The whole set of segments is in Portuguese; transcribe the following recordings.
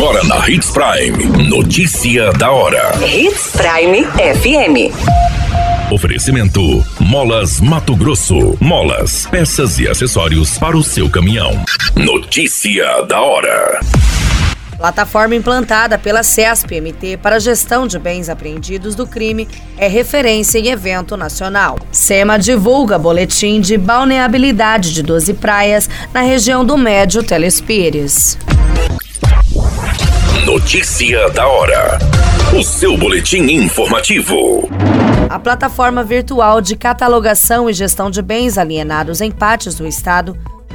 Agora na Hits Prime. Notícia da hora. Hits Prime FM. Oferecimento: Molas Mato Grosso. Molas, peças e acessórios para o seu caminhão. Notícia da hora. Plataforma implantada pela CESP-MT para gestão de bens apreendidos do crime é referência em evento nacional. SEMA divulga boletim de balneabilidade de 12 praias na região do Médio Telespires. Notícia da hora. O seu boletim informativo. A plataforma virtual de catalogação e gestão de bens alienados em pátios do Estado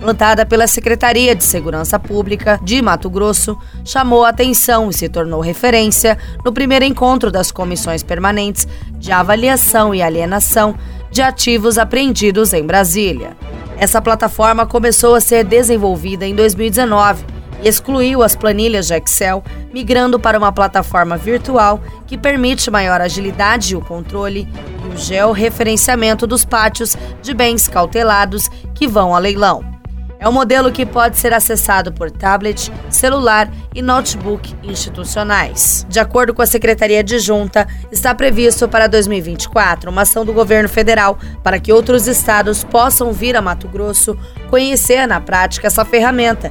plantada pela Secretaria de Segurança Pública de Mato Grosso, chamou atenção e se tornou referência no primeiro encontro das comissões permanentes de avaliação e alienação de ativos apreendidos em Brasília. Essa plataforma começou a ser desenvolvida em 2019 e excluiu as planilhas de Excel, migrando para uma plataforma virtual que permite maior agilidade e o controle e o georreferenciamento dos pátios de bens cautelados que vão a leilão. É um modelo que pode ser acessado por tablet, celular e notebook institucionais. De acordo com a Secretaria de Junta, está previsto para 2024 uma ação do governo federal para que outros estados possam vir a Mato Grosso conhecer na prática essa ferramenta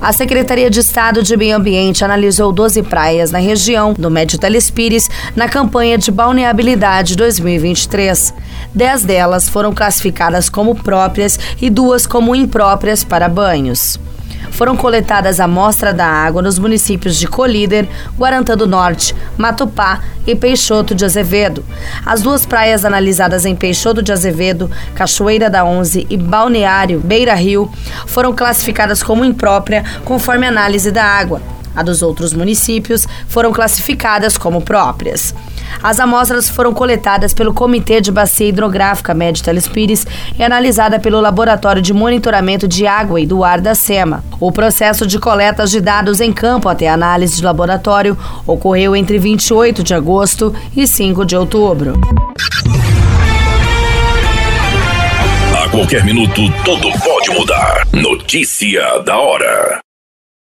A Secretaria de Estado de Meio Ambiente analisou 12 praias na região do Médio Telespires na campanha de balneabilidade 2023. Dez delas foram classificadas como próprias e duas como impróprias para banhos foram coletadas amostras da água nos municípios de Colíder, Guarantã do Norte, Matupá e Peixoto de Azevedo. As duas praias analisadas em Peixoto de Azevedo, Cachoeira da Onze e Balneário Beira Rio foram classificadas como imprópria conforme análise da água. A dos outros municípios foram classificadas como próprias. As amostras foram coletadas pelo Comitê de Bacia Hidrográfica Médio Telespires e analisada pelo Laboratório de Monitoramento de Água e do Ar da SEMA. O processo de coletas de dados em campo até análise de laboratório ocorreu entre 28 de agosto e 5 de outubro. A qualquer minuto, tudo pode mudar. Notícia da hora.